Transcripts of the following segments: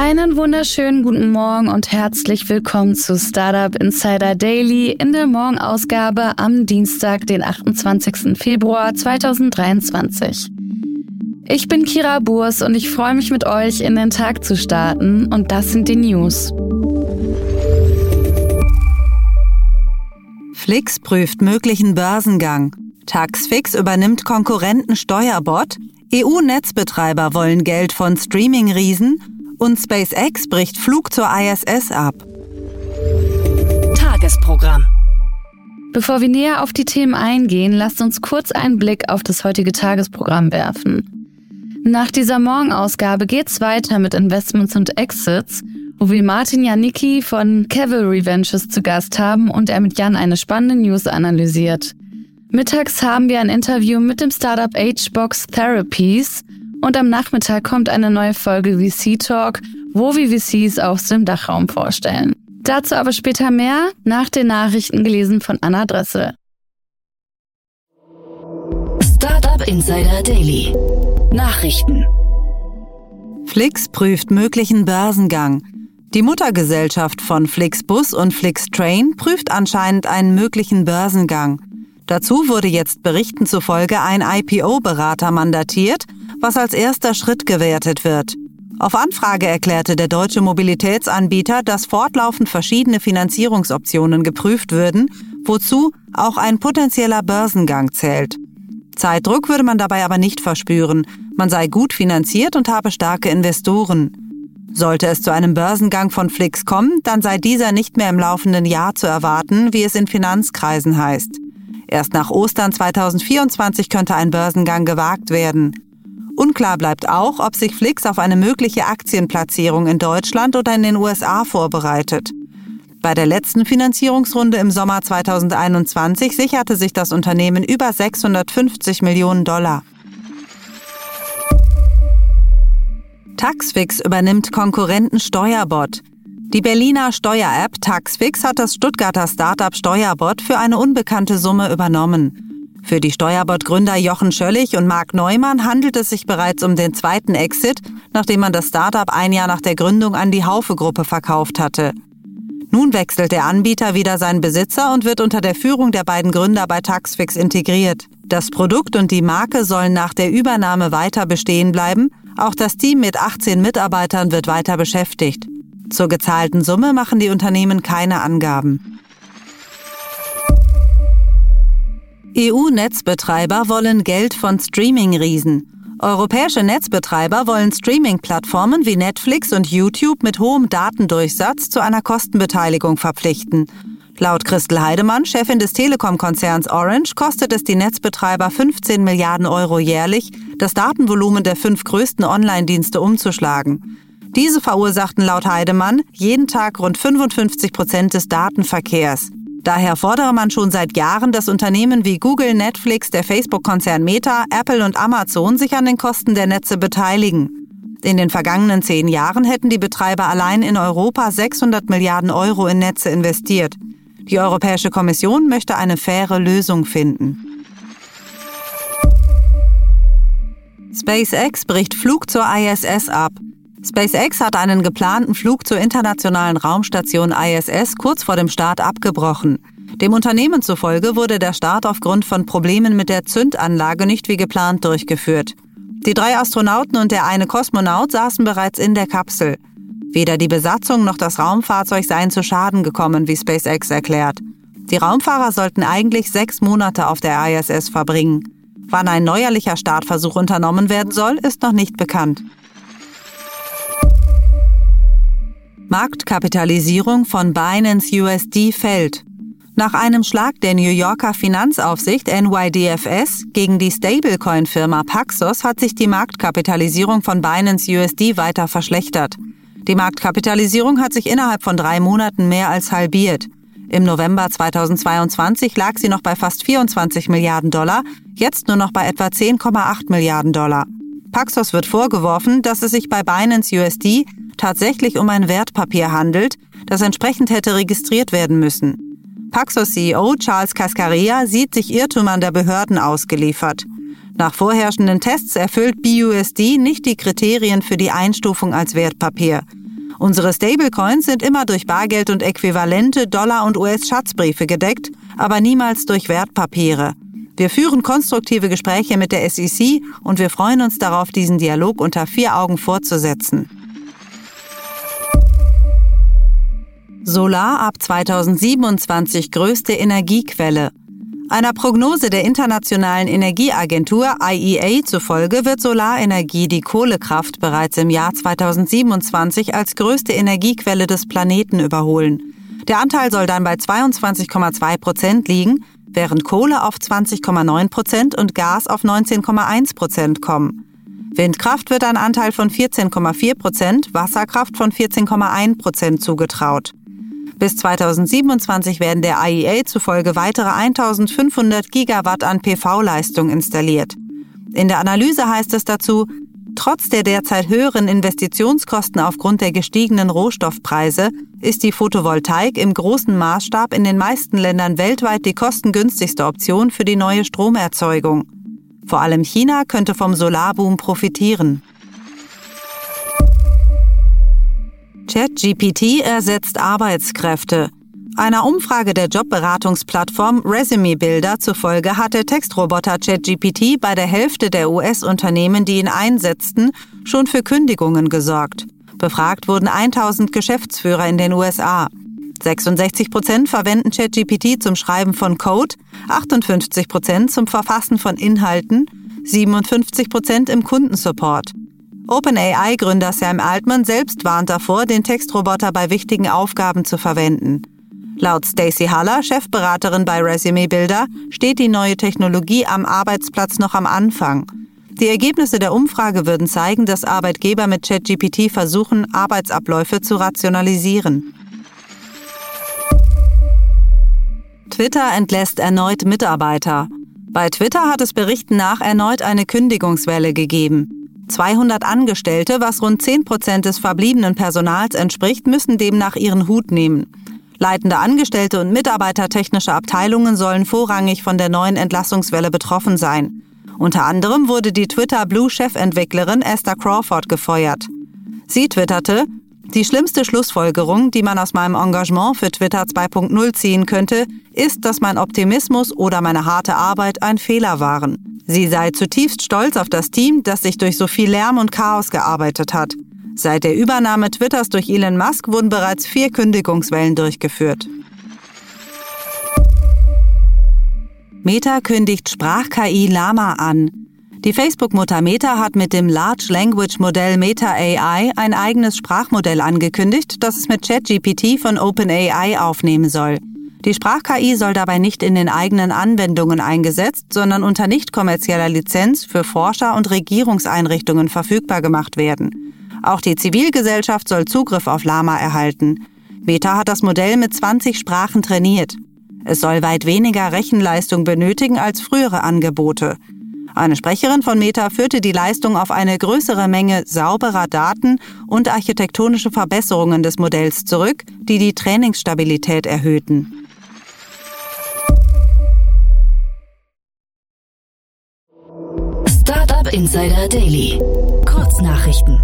Einen wunderschönen guten Morgen und herzlich willkommen zu Startup Insider Daily in der Morgenausgabe am Dienstag, den 28. Februar 2023. Ich bin Kira Burs und ich freue mich mit euch in den Tag zu starten und das sind die News. Flix prüft möglichen Börsengang. Taxfix übernimmt Konkurrenten Steuerbot. EU-Netzbetreiber wollen Geld von Streaming-Riesen und SpaceX bricht Flug zur ISS ab. Tagesprogramm. Bevor wir näher auf die Themen eingehen, lasst uns kurz einen Blick auf das heutige Tagesprogramm werfen. Nach dieser Morgenausgabe geht's weiter mit Investments und Exits, wo wir Martin Janicki von Cavalry Ventures zu Gast haben und er mit Jan eine spannende News analysiert. Mittags haben wir ein Interview mit dem Startup HBox Therapies und am Nachmittag kommt eine neue Folge VC Talk, wo wir VCs aus dem Dachraum vorstellen. Dazu aber später mehr, nach den Nachrichten gelesen von Anna Dressel. Startup Insider Daily. Nachrichten. Flix prüft möglichen Börsengang. Die Muttergesellschaft von Flixbus und Flixtrain prüft anscheinend einen möglichen Börsengang. Dazu wurde jetzt Berichten zufolge ein IPO-Berater mandatiert, was als erster Schritt gewertet wird. Auf Anfrage erklärte der deutsche Mobilitätsanbieter, dass fortlaufend verschiedene Finanzierungsoptionen geprüft würden, wozu auch ein potenzieller Börsengang zählt. Zeitdruck würde man dabei aber nicht verspüren. Man sei gut finanziert und habe starke Investoren. Sollte es zu einem Börsengang von Flix kommen, dann sei dieser nicht mehr im laufenden Jahr zu erwarten, wie es in Finanzkreisen heißt. Erst nach Ostern 2024 könnte ein Börsengang gewagt werden. Unklar bleibt auch, ob sich Flix auf eine mögliche Aktienplatzierung in Deutschland oder in den USA vorbereitet. Bei der letzten Finanzierungsrunde im Sommer 2021 sicherte sich das Unternehmen über 650 Millionen Dollar. Taxfix übernimmt Konkurrenten Steuerbot. Die Berliner Steuer-App Taxfix hat das Stuttgarter Startup Steuerbot für eine unbekannte Summe übernommen. Für die Steuerbot-Gründer Jochen Schöllig und Marc Neumann handelt es sich bereits um den zweiten Exit, nachdem man das Startup ein Jahr nach der Gründung an die Haufe-Gruppe verkauft hatte. Nun wechselt der Anbieter wieder seinen Besitzer und wird unter der Führung der beiden Gründer bei Taxfix integriert. Das Produkt und die Marke sollen nach der Übernahme weiter bestehen bleiben. Auch das Team mit 18 Mitarbeitern wird weiter beschäftigt. Zur gezahlten Summe machen die Unternehmen keine Angaben. EU-Netzbetreiber wollen Geld von Streaming-Riesen. Europäische Netzbetreiber wollen Streaming-Plattformen wie Netflix und YouTube mit hohem Datendurchsatz zu einer Kostenbeteiligung verpflichten. Laut Christel Heidemann, Chefin des Telekom-Konzerns Orange, kostet es die Netzbetreiber 15 Milliarden Euro jährlich, das Datenvolumen der fünf größten Online-Dienste umzuschlagen. Diese verursachten laut Heidemann jeden Tag rund 55 Prozent des Datenverkehrs. Daher fordere man schon seit Jahren, dass Unternehmen wie Google, Netflix, der Facebook-Konzern Meta, Apple und Amazon sich an den Kosten der Netze beteiligen. In den vergangenen zehn Jahren hätten die Betreiber allein in Europa 600 Milliarden Euro in Netze investiert. Die Europäische Kommission möchte eine faire Lösung finden. SpaceX bricht Flug zur ISS ab. SpaceX hat einen geplanten Flug zur internationalen Raumstation ISS kurz vor dem Start abgebrochen. Dem Unternehmen zufolge wurde der Start aufgrund von Problemen mit der Zündanlage nicht wie geplant durchgeführt. Die drei Astronauten und der eine Kosmonaut saßen bereits in der Kapsel. Weder die Besatzung noch das Raumfahrzeug seien zu Schaden gekommen, wie SpaceX erklärt. Die Raumfahrer sollten eigentlich sechs Monate auf der ISS verbringen. Wann ein neuerlicher Startversuch unternommen werden soll, ist noch nicht bekannt. Marktkapitalisierung von Binance USD fällt. Nach einem Schlag der New Yorker Finanzaufsicht NYDFS gegen die Stablecoin-Firma Paxos hat sich die Marktkapitalisierung von Binance USD weiter verschlechtert. Die Marktkapitalisierung hat sich innerhalb von drei Monaten mehr als halbiert. Im November 2022 lag sie noch bei fast 24 Milliarden Dollar, jetzt nur noch bei etwa 10,8 Milliarden Dollar. Paxos wird vorgeworfen, dass es sich bei Binance USD tatsächlich um ein Wertpapier handelt, das entsprechend hätte registriert werden müssen. Paxos CEO Charles Cascaria sieht sich Irrtümern der Behörden ausgeliefert. Nach vorherrschenden Tests erfüllt BUSD nicht die Kriterien für die Einstufung als Wertpapier. Unsere Stablecoins sind immer durch Bargeld und äquivalente Dollar- und US-Schatzbriefe gedeckt, aber niemals durch Wertpapiere. Wir führen konstruktive Gespräche mit der SEC und wir freuen uns darauf, diesen Dialog unter vier Augen fortzusetzen. Solar ab 2027 größte Energiequelle. Einer Prognose der Internationalen Energieagentur IEA zufolge wird Solarenergie die Kohlekraft bereits im Jahr 2027 als größte Energiequelle des Planeten überholen. Der Anteil soll dann bei 22,2 Prozent liegen, während Kohle auf 20,9 Prozent und Gas auf 19,1 Prozent kommen. Windkraft wird ein Anteil von 14,4 Prozent, Wasserkraft von 14,1 Prozent zugetraut. Bis 2027 werden der IEA zufolge weitere 1500 Gigawatt an PV-Leistung installiert. In der Analyse heißt es dazu, Trotz der derzeit höheren Investitionskosten aufgrund der gestiegenen Rohstoffpreise ist die Photovoltaik im großen Maßstab in den meisten Ländern weltweit die kostengünstigste Option für die neue Stromerzeugung. Vor allem China könnte vom Solarboom profitieren. ChatGPT ersetzt Arbeitskräfte. Einer Umfrage der Jobberatungsplattform Resume Builder zufolge hat der Textroboter ChatGPT bei der Hälfte der US-Unternehmen, die ihn einsetzten, schon für Kündigungen gesorgt. Befragt wurden 1000 Geschäftsführer in den USA. 66 Prozent verwenden ChatGPT zum Schreiben von Code, 58 Prozent zum Verfassen von Inhalten, 57 Prozent im Kundensupport. OpenAI-Gründer Sam Altman selbst warnt davor, den Textroboter bei wichtigen Aufgaben zu verwenden. Laut Stacey Haller, Chefberaterin bei Resume Builder, steht die neue Technologie am Arbeitsplatz noch am Anfang. Die Ergebnisse der Umfrage würden zeigen, dass Arbeitgeber mit ChatGPT versuchen, Arbeitsabläufe zu rationalisieren. Twitter entlässt erneut Mitarbeiter. Bei Twitter hat es Berichten nach erneut eine Kündigungswelle gegeben. 200 Angestellte, was rund 10 Prozent des verbliebenen Personals entspricht, müssen demnach ihren Hut nehmen. Leitende Angestellte und Mitarbeiter technischer Abteilungen sollen vorrangig von der neuen Entlassungswelle betroffen sein. Unter anderem wurde die Twitter Blue-Chefentwicklerin Esther Crawford gefeuert. Sie twitterte, die schlimmste Schlussfolgerung, die man aus meinem Engagement für Twitter 2.0 ziehen könnte, ist, dass mein Optimismus oder meine harte Arbeit ein Fehler waren. Sie sei zutiefst stolz auf das Team, das sich durch so viel Lärm und Chaos gearbeitet hat. Seit der Übernahme Twitters durch Elon Musk wurden bereits vier Kündigungswellen durchgeführt. Meta kündigt Sprach-KI Lama an. Die Facebook-Mutter Meta hat mit dem Large Language Modell Meta AI ein eigenes Sprachmodell angekündigt, das es mit ChatGPT von OpenAI aufnehmen soll. Die Sprach-KI soll dabei nicht in den eigenen Anwendungen eingesetzt, sondern unter nicht kommerzieller Lizenz für Forscher und Regierungseinrichtungen verfügbar gemacht werden. Auch die Zivilgesellschaft soll Zugriff auf Lama erhalten. Meta hat das Modell mit 20 Sprachen trainiert. Es soll weit weniger Rechenleistung benötigen als frühere Angebote. Eine Sprecherin von Meta führte die Leistung auf eine größere Menge sauberer Daten und architektonische Verbesserungen des Modells zurück, die die Trainingsstabilität erhöhten. Insider Daily. Kurznachrichten.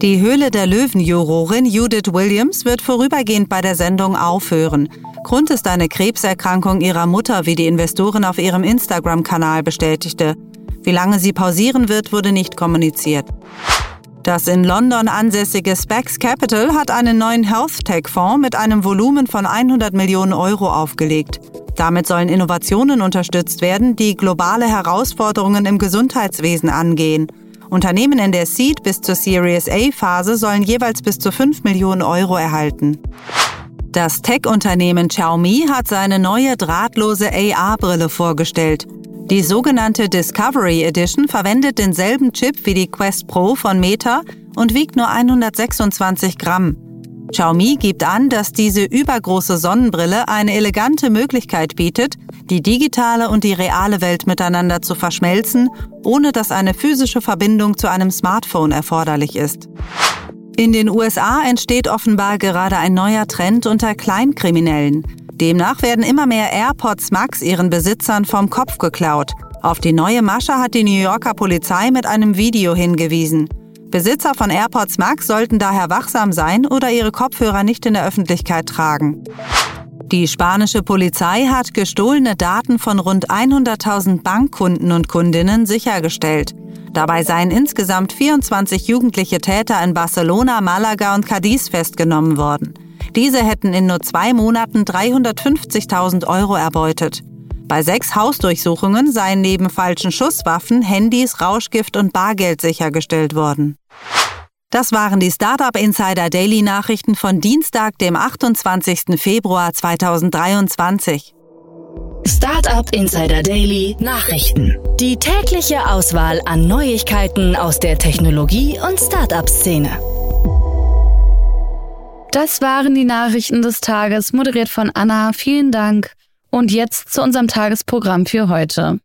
Die Höhle der Löwen-Jurorin Judith Williams wird vorübergehend bei der Sendung aufhören. Grund ist eine Krebserkrankung ihrer Mutter, wie die Investorin auf ihrem Instagram-Kanal bestätigte. Wie lange sie pausieren wird, wurde nicht kommuniziert. Das in London ansässige Specs Capital hat einen neuen Health Tech Fonds mit einem Volumen von 100 Millionen Euro aufgelegt. Damit sollen Innovationen unterstützt werden, die globale Herausforderungen im Gesundheitswesen angehen. Unternehmen in der Seed bis zur Series A-Phase sollen jeweils bis zu 5 Millionen Euro erhalten. Das Tech-Unternehmen Xiaomi hat seine neue drahtlose AR-Brille vorgestellt. Die sogenannte Discovery Edition verwendet denselben Chip wie die Quest Pro von Meta und wiegt nur 126 Gramm. Xiaomi gibt an, dass diese übergroße Sonnenbrille eine elegante Möglichkeit bietet, die digitale und die reale Welt miteinander zu verschmelzen, ohne dass eine physische Verbindung zu einem Smartphone erforderlich ist. In den USA entsteht offenbar gerade ein neuer Trend unter Kleinkriminellen. Demnach werden immer mehr AirPods Max ihren Besitzern vom Kopf geklaut. Auf die neue Masche hat die New Yorker Polizei mit einem Video hingewiesen. Besitzer von AirPods Max sollten daher wachsam sein oder ihre Kopfhörer nicht in der Öffentlichkeit tragen. Die spanische Polizei hat gestohlene Daten von rund 100.000 Bankkunden und Kundinnen sichergestellt. Dabei seien insgesamt 24 jugendliche Täter in Barcelona, Malaga und Cadiz festgenommen worden. Diese hätten in nur zwei Monaten 350.000 Euro erbeutet. Bei sechs Hausdurchsuchungen seien neben falschen Schusswaffen Handys, Rauschgift und Bargeld sichergestellt worden. Das waren die Startup Insider Daily Nachrichten von Dienstag, dem 28. Februar 2023. Startup Insider Daily Nachrichten. Die tägliche Auswahl an Neuigkeiten aus der Technologie- und Startup-Szene. Das waren die Nachrichten des Tages, moderiert von Anna. Vielen Dank. Und jetzt zu unserem Tagesprogramm für heute.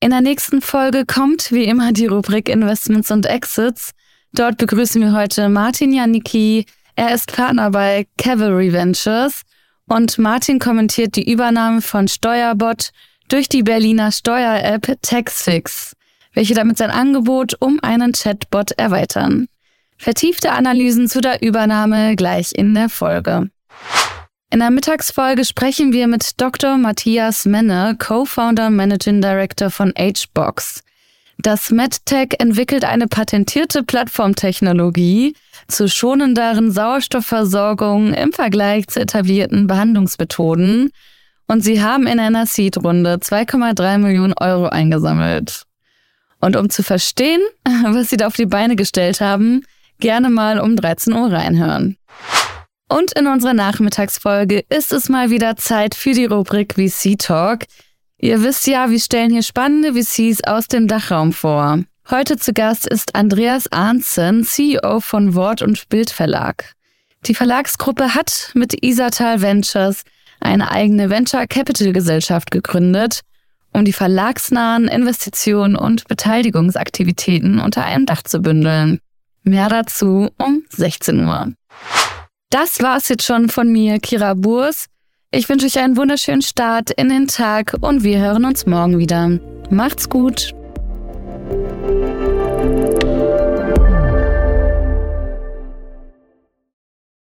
In der nächsten Folge kommt wie immer die Rubrik Investments und Exits. Dort begrüßen wir heute Martin Janicki. Er ist Partner bei Cavalry Ventures und Martin kommentiert die Übernahme von Steuerbot durch die Berliner Steuer-App Taxfix, welche damit sein Angebot um einen Chatbot erweitern. Vertiefte Analysen zu der Übernahme gleich in der Folge. In der Mittagsfolge sprechen wir mit Dr. Matthias Menne, Co-Founder Managing Director von HBox. Das MedTech entwickelt eine patentierte Plattformtechnologie zur schonenderen Sauerstoffversorgung im Vergleich zu etablierten Behandlungsmethoden und sie haben in einer Seed-Runde 2,3 Millionen Euro eingesammelt. Und um zu verstehen, was sie da auf die Beine gestellt haben, gerne mal um 13 Uhr reinhören. Und in unserer Nachmittagsfolge ist es mal wieder Zeit für die Rubrik VC Talk. Ihr wisst ja, wir stellen hier spannende VCs aus dem Dachraum vor. Heute zu Gast ist Andreas Arnzen, CEO von Wort und Bild Verlag. Die Verlagsgruppe hat mit Isatal Ventures eine eigene Venture Capital Gesellschaft gegründet, um die verlagsnahen Investitionen und Beteiligungsaktivitäten unter einem Dach zu bündeln. Mehr dazu um 16 Uhr. Das war's jetzt schon von mir, Kira Burs. Ich wünsche euch einen wunderschönen Start in den Tag und wir hören uns morgen wieder. Macht's gut!